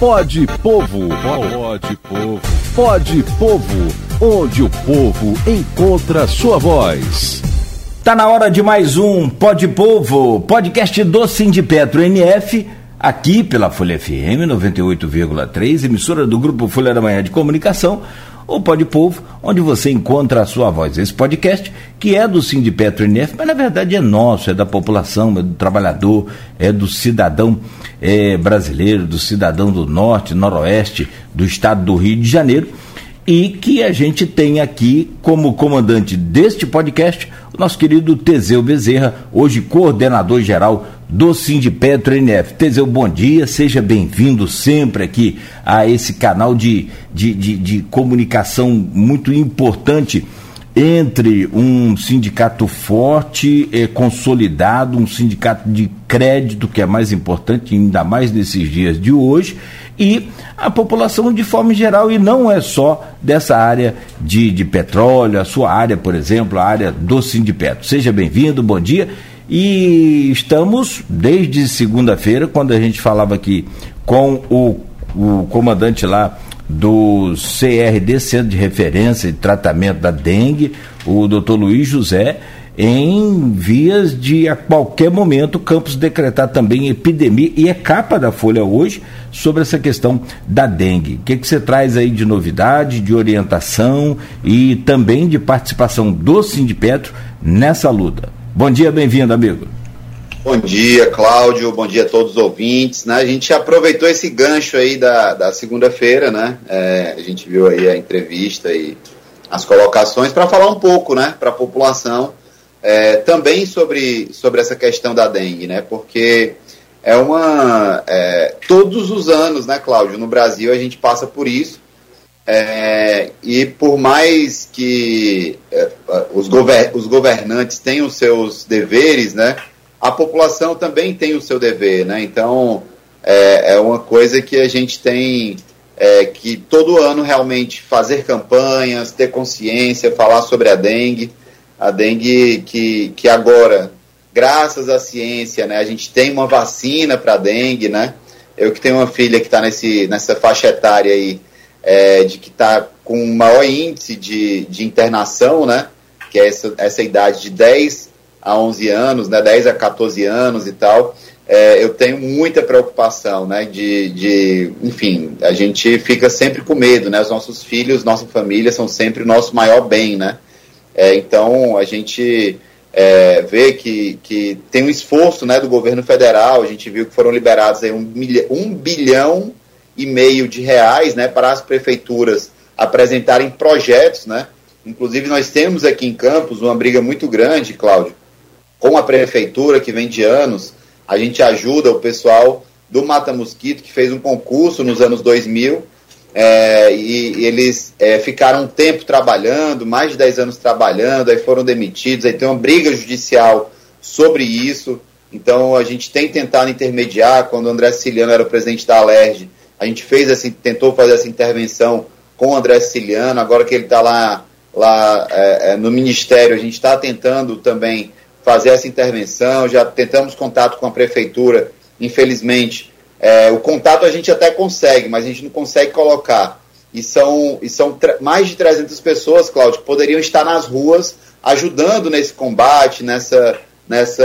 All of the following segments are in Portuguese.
Pode Povo. Pode Povo. Pode Povo. Onde o povo encontra sua voz. Tá na hora de mais um Pode Povo, podcast do Sindipetro NF, aqui pela Folha FM 98,3, emissora do Grupo Folha da Manhã de Comunicação o Pode Povo, onde você encontra a sua voz. Esse podcast, que é do Sindipetro NF, mas na verdade é nosso, é da população, é do trabalhador, é do cidadão é, brasileiro, do cidadão do norte, noroeste, do estado do Rio de Janeiro, e que a gente tem aqui como comandante deste podcast o nosso querido Teseu Bezerra, hoje coordenador geral do Sindipetro NF. Teseu, bom dia, seja bem-vindo sempre aqui a esse canal de, de, de, de, comunicação muito importante entre um sindicato forte, eh, consolidado, um sindicato de crédito, que é mais importante, ainda mais nesses dias de hoje, e a população de forma geral, e não é só dessa área de, de petróleo, a sua área, por exemplo, a área do Sindipetro. Seja bem-vindo, bom dia. E estamos desde segunda-feira, quando a gente falava aqui com o, o comandante lá do CRD, Centro de Referência e Tratamento da Dengue, o doutor Luiz José, em vias de a qualquer momento o campus decretar também epidemia, e é capa da Folha hoje sobre essa questão da dengue. O que, que você traz aí de novidade, de orientação e também de participação do Sindipetro nessa luta? Bom dia, bem-vindo, amigo. Bom dia, Cláudio. Bom dia a todos os ouvintes. Né? A gente aproveitou esse gancho aí da, da segunda-feira, né? É, a gente viu aí a entrevista e as colocações para falar um pouco, né, para a população é, também sobre, sobre essa questão da dengue, né? Porque é uma é, todos os anos, né, Cláudio? No Brasil a gente passa por isso. É, e por mais que é, os, gover os governantes tenham os seus deveres, né, a população também tem o seu dever. Né, então, é, é uma coisa que a gente tem é, que todo ano realmente fazer campanhas, ter consciência, falar sobre a dengue. A dengue que, que agora, graças à ciência, né, a gente tem uma vacina para dengue. Né, eu que tenho uma filha que está nessa faixa etária aí, é, de que está com o maior índice de, de internação, né? Que é essa, essa idade de 10 a 11 anos, né? 10 a 14 anos e tal. É, eu tenho muita preocupação, né? De, de, enfim, a gente fica sempre com medo, né? Os nossos filhos, nossa família são sempre o nosso maior bem, né? É, então a gente é, vê que, que tem um esforço, né? Do governo federal. A gente viu que foram liberados aí um, milha, um bilhão e meio de reais né, para as prefeituras apresentarem projetos. Né? Inclusive, nós temos aqui em Campos uma briga muito grande, Cláudio, com a prefeitura, que vem de anos. A gente ajuda o pessoal do Mata Mosquito, que fez um concurso nos anos 2000, é, e, e, eles é, ficaram um tempo trabalhando, mais de 10 anos trabalhando, aí foram demitidos, aí tem uma briga judicial sobre isso. Então a gente tem tentado intermediar, quando o André Siciliano era o presidente da Alerj, a gente fez essa, tentou fazer essa intervenção com o André Siciliano, agora que ele está lá, lá é, é, no Ministério, a gente está tentando também fazer essa intervenção, já tentamos contato com a Prefeitura, infelizmente. É, o contato a gente até consegue, mas a gente não consegue colocar. E são, e são mais de 300 pessoas, Cláudio, que poderiam estar nas ruas ajudando nesse combate, nessa, nessa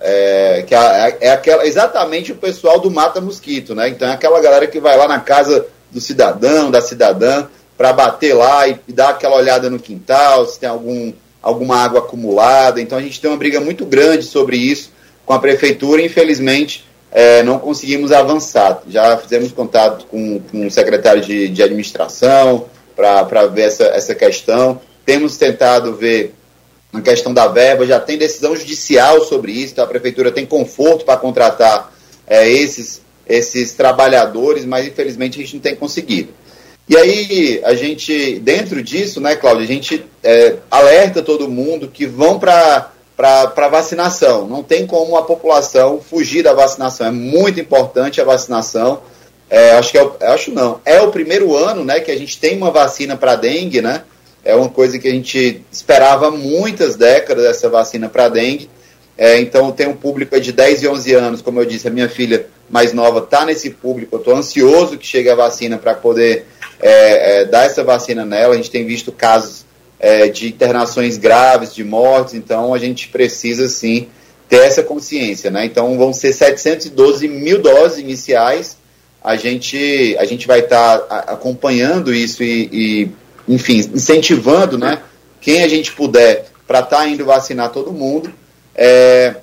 é, que é, é, aquela exatamente o pessoal do mata mosquito, né? Então é aquela galera que vai lá na casa do cidadão, da cidadã, para bater lá e, e dar aquela olhada no quintal, se tem algum alguma água acumulada. Então a gente tem uma briga muito grande sobre isso com a prefeitura. E, infelizmente é, não conseguimos avançar. Já fizemos contato com, com o secretário de, de administração para ver essa, essa questão. Temos tentado ver na questão da verba, já tem decisão judicial sobre isso, então a prefeitura tem conforto para contratar é, esses, esses trabalhadores, mas infelizmente a gente não tem conseguido. E aí, a gente, dentro disso, né, Cláudia, a gente é, alerta todo mundo que vão para para vacinação. Não tem como a população fugir da vacinação. É muito importante a vacinação. É, acho que é, acho não. É o primeiro ano, né, que a gente tem uma vacina para dengue, né? É uma coisa que a gente esperava muitas décadas, essa vacina para dengue. É, então, tem um público de 10 e 11 anos, como eu disse, a minha filha mais nova está nesse público. Eu estou ansioso que chegue a vacina para poder é, é, dar essa vacina nela. A gente tem visto casos é, de internações graves, de mortes, então a gente precisa sim ter essa consciência. Né? Então vão ser 712 mil doses iniciais. A gente, a gente vai estar tá acompanhando isso e, e, enfim, incentivando né, quem a gente puder para estar tá indo vacinar todo mundo. É,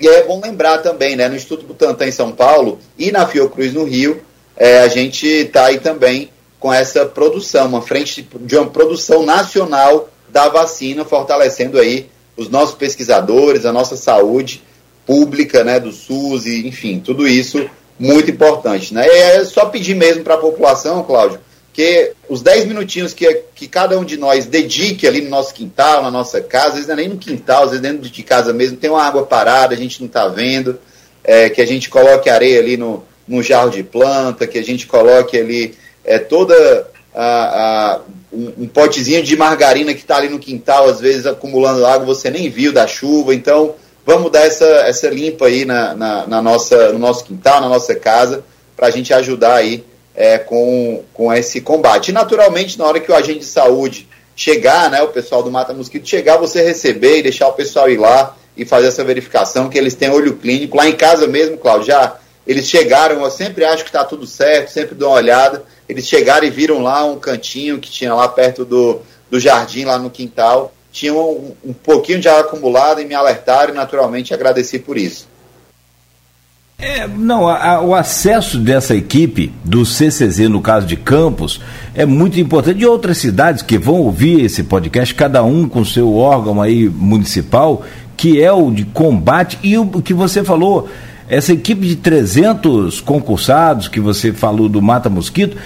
e é bom lembrar também, né, no Instituto Butantan em São Paulo e na Fiocruz no Rio, é, a gente está aí também com essa produção, uma frente de uma produção nacional da vacina, fortalecendo aí os nossos pesquisadores, a nossa saúde pública, né, do SUS, e, enfim, tudo isso muito importante, né? É só pedir mesmo para a população, Cláudio, que os 10 minutinhos que, que cada um de nós dedique ali no nosso quintal, na nossa casa, às vezes não é nem no quintal, às vezes dentro de casa mesmo, tem uma água parada, a gente não está vendo, é, que a gente coloque areia ali no, no jarro de planta, que a gente coloque ali é, toda a, a, um, um, potezinho de margarina que está ali no quintal, às vezes acumulando água, você nem viu da chuva, então vamos dar essa, essa limpa aí na, na, na nossa, no nosso quintal, na nossa casa, para a gente ajudar aí é, com, com esse combate. E naturalmente, na hora que o agente de saúde chegar, né, o pessoal do Mata Mosquito chegar, você receber e deixar o pessoal ir lá e fazer essa verificação, que eles têm olho clínico. Lá em casa mesmo, Cláudio, já eles chegaram, eu sempre acho que está tudo certo, sempre dou uma olhada. Eles chegaram e viram lá um cantinho que tinha lá perto do, do jardim, lá no quintal. Tinha um, um pouquinho de água acumulada e me alertaram e naturalmente agradeci por isso. É, não, a, a, o acesso dessa equipe do CCZ, no caso de Campos, é muito importante. E outras cidades que vão ouvir esse podcast, cada um com seu órgão aí municipal, que é o de combate, e o que você falou, essa equipe de 300 concursados que você falou do Mata Mosquito,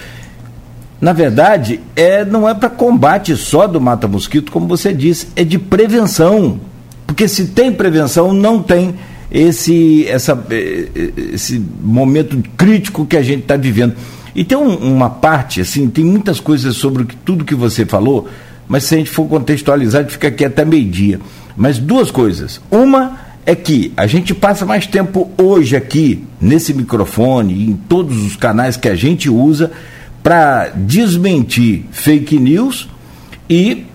na verdade, é, não é para combate só do Mata Mosquito, como você disse, é de prevenção. Porque se tem prevenção, não tem esse, essa, eh, esse momento crítico que a gente está vivendo. E tem um, uma parte, assim, tem muitas coisas sobre tudo que você falou, mas se a gente for contextualizar, a gente fica aqui até meio-dia. Mas duas coisas. Uma é que a gente passa mais tempo hoje aqui, nesse microfone, em todos os canais que a gente usa, para desmentir fake news e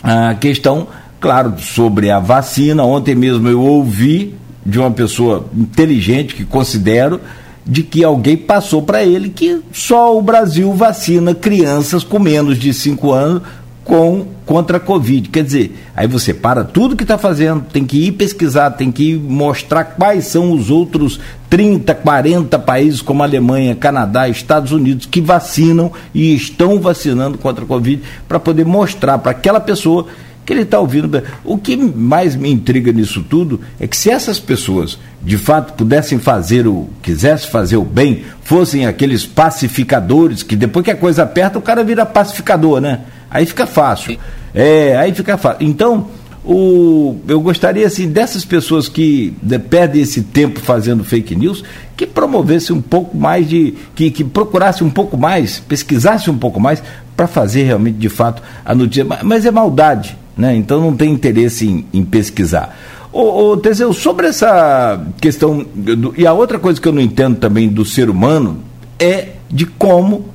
a questão, claro, sobre a vacina. Ontem mesmo eu ouvi de uma pessoa inteligente que considero de que alguém passou para ele que só o Brasil vacina crianças com menos de 5 anos com contra a Covid. Quer dizer, aí você para tudo que está fazendo, tem que ir pesquisar, tem que ir mostrar quais são os outros 30, 40 países como Alemanha, Canadá, Estados Unidos que vacinam e estão vacinando contra a Covid para poder mostrar para aquela pessoa que ele está ouvindo. O que mais me intriga nisso tudo é que se essas pessoas de fato pudessem fazer o, quisessem fazer o bem, fossem aqueles pacificadores, que depois que a coisa aperta, o cara vira pacificador, né? Aí fica fácil. É, aí fica fácil. Então, o, eu gostaria assim dessas pessoas que de, perdem esse tempo fazendo fake news que promovesse um pouco mais de que, que procurasse um pouco mais pesquisasse um pouco mais para fazer realmente de fato a notícia mas, mas, é maldade né então não tem interesse em, em pesquisar ô, ô Teseu, sobre essa questão do, e a outra coisa que eu não entendo também do ser humano é de como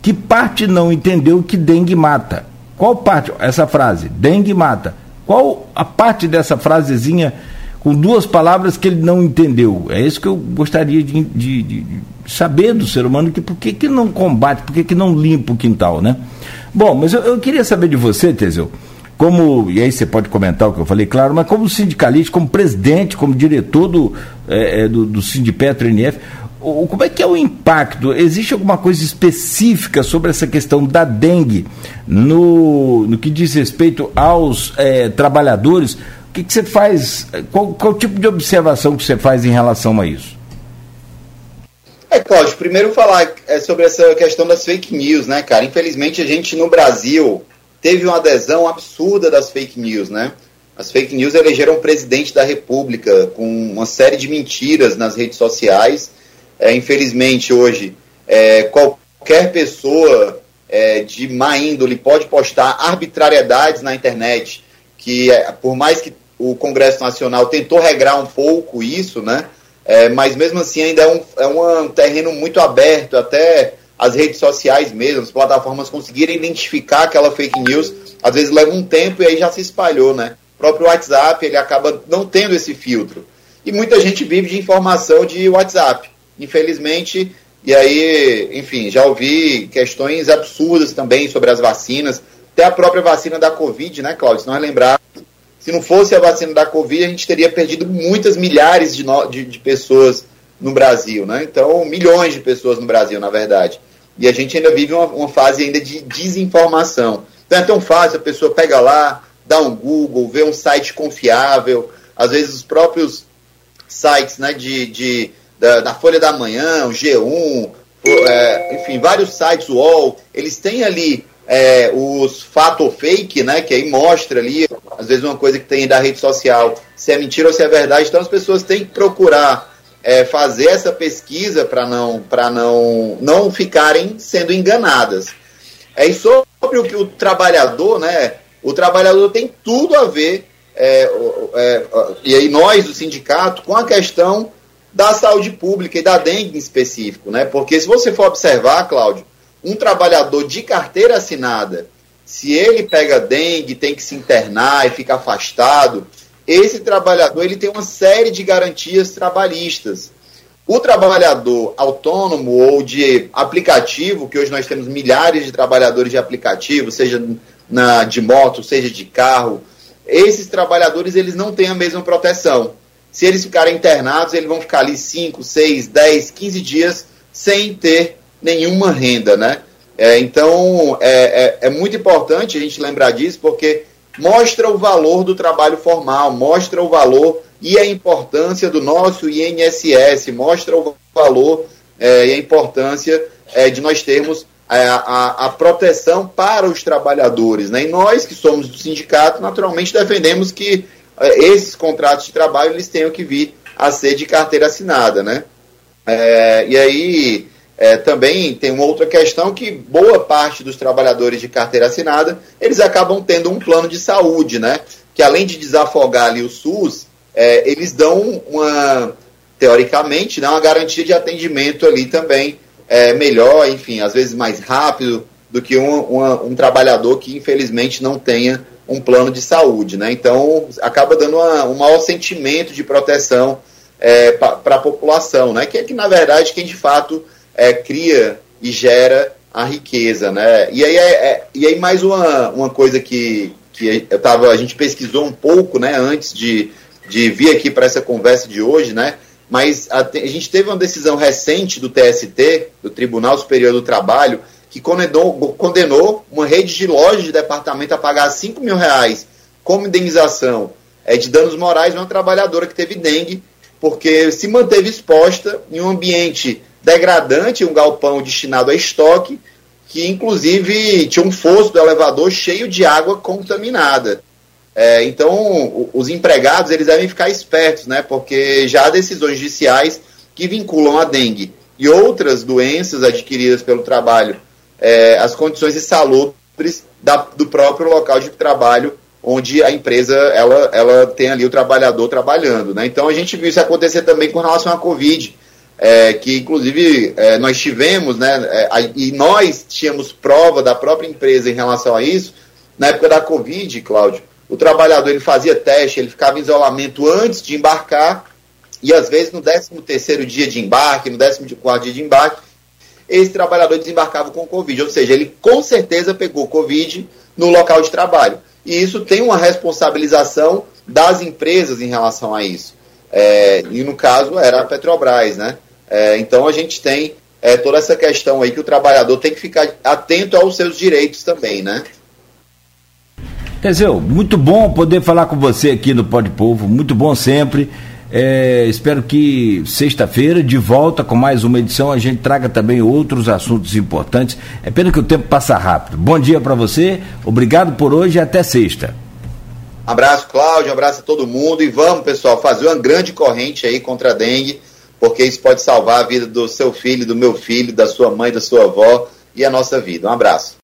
que parte não entendeu que dengue mata? Qual parte? Essa frase, dengue mata. Qual a parte dessa frasezinha com duas palavras que ele não entendeu? É isso que eu gostaria de, de, de saber do ser humano, que por que, que não combate, por que, que não limpa o quintal, né? Bom, mas eu, eu queria saber de você, Teseu, como, e aí você pode comentar o que eu falei, claro, mas como sindicalista, como presidente, como diretor do, é, do, do Sindipetro NF, como é que é o impacto? Existe alguma coisa específica sobre essa questão da dengue no, no que diz respeito aos é, trabalhadores? O que, que você faz? Qual, qual tipo de observação que você faz em relação a isso? É, Cláudio, primeiro falar é, sobre essa questão das fake news, né, cara? Infelizmente a gente no Brasil teve uma adesão absurda das fake news, né? As fake news elegeram o presidente da República com uma série de mentiras nas redes sociais é, infelizmente, hoje, é, qualquer pessoa é, de má índole pode postar arbitrariedades na internet, que é, por mais que o Congresso Nacional tentou regrar um pouco isso, né? é, mas mesmo assim ainda é um, é um terreno muito aberto, até as redes sociais mesmo, as plataformas conseguirem identificar aquela fake news, às vezes leva um tempo e aí já se espalhou, né? O próprio WhatsApp, ele acaba não tendo esse filtro. E muita gente vive de informação de WhatsApp. Infelizmente, e aí, enfim, já ouvi questões absurdas também sobre as vacinas, até a própria vacina da Covid, né, Cláudio? Se nós lembrar, se não fosse a vacina da Covid, a gente teria perdido muitas milhares de, no, de, de pessoas no Brasil, né? Então, milhões de pessoas no Brasil, na verdade. E a gente ainda vive uma, uma fase ainda de desinformação. Então é tão fácil, a pessoa pega lá, dá um Google, vê um site confiável, às vezes os próprios sites né, de, de da, da Folha da Manhã, o G1, é, enfim, vários sites, o UOL, eles têm ali é, os fato ou fake, né, que aí mostra ali, às vezes uma coisa que tem da rede social, se é mentira ou se é verdade, então as pessoas têm que procurar é, fazer essa pesquisa para não, não, não ficarem sendo enganadas. É sobre o que o trabalhador, né, o trabalhador tem tudo a ver, é, é, e aí nós, do sindicato, com a questão da saúde pública e da dengue em específico, né? Porque se você for observar, Cláudio, um trabalhador de carteira assinada, se ele pega dengue, tem que se internar e fica afastado, esse trabalhador ele tem uma série de garantias trabalhistas. O trabalhador autônomo ou de aplicativo, que hoje nós temos milhares de trabalhadores de aplicativo, seja na, de moto, seja de carro, esses trabalhadores eles não têm a mesma proteção. Se eles ficarem internados, eles vão ficar ali 5, 6, 10, 15 dias sem ter nenhuma renda, né? É, então, é, é, é, muito importante a gente lembrar disso, porque mostra o valor do trabalho formal, mostra o valor e a importância do nosso INSS, mostra o valor é, e a importância é, de nós termos a, a, a, proteção para os trabalhadores. Né? E nós, que somos do sindicato, naturalmente defendemos que é, esses contratos de trabalho eles tenham que vir a ser de carteira assinada. Né? É, e aí é, também tem uma outra questão que boa parte dos trabalhadores de carteira assinada, eles acabam tendo um plano de saúde, né? Que além de desafogar ali o SUS, é, eles dão uma, teoricamente, né, uma garantia de atendimento ali também é, melhor, enfim, às vezes mais rápido do que um, uma, um trabalhador que infelizmente não tenha um plano de saúde, né? Então acaba dando uma, um maior sentimento de proteção é, para a população, né? Que é que na verdade quem de fato é, cria e gera a riqueza, né? E aí, é, é, e aí mais uma, uma coisa que, que eu tava, a gente pesquisou um pouco, né, antes de, de vir aqui para essa conversa de hoje, né? Mas a, a, gente teve uma decisão recente do TST, do Tribunal Superior do Trabalho, que condenou, condenou uma rede de lojas de departamento a pagar 5 mil reais como indenização é, de danos morais a uma trabalhadora que teve dengue, porque se manteve exposta em um ambiente degradante, um galpão destinado a estoque, que inclusive tinha um fosso do elevador cheio de água contaminada. É, então, os empregados eles devem ficar espertos, né? Porque já há decisões judiciais que vinculam a dengue e outras doenças adquiridas pelo trabalho, é, as condições insalubres da, do próprio local de trabalho onde a empresa ela, ela tem ali o trabalhador trabalhando, né? Então a gente viu isso acontecer também com relação à Covid é, que inclusive é, nós tivemos, né, é, e nós tínhamos prova da própria empresa em relação a isso, na época da Covid, Cláudio, o trabalhador ele fazia teste, ele ficava em isolamento antes de embarcar, e às vezes no 13 terceiro dia de embarque, no 14 quarto dia de embarque, esse trabalhador desembarcava com Covid, ou seja, ele com certeza pegou Covid no local de trabalho. E isso tem uma responsabilização das empresas em relação a isso. É, e no caso era a Petrobras, né? É, então a gente tem é, toda essa questão aí que o trabalhador tem que ficar atento aos seus direitos também, né? Teseu, muito bom poder falar com você aqui no Pode Povo, muito bom sempre. É, espero que sexta-feira, de volta com mais uma edição, a gente traga também outros assuntos importantes. É pena que o tempo passa rápido. Bom dia para você, obrigado por hoje e até sexta. Abraço, Cláudio, abraço a todo mundo e vamos, pessoal, fazer uma grande corrente aí contra a dengue porque isso pode salvar a vida do seu filho, do meu filho, da sua mãe, da sua avó e a nossa vida. Um abraço.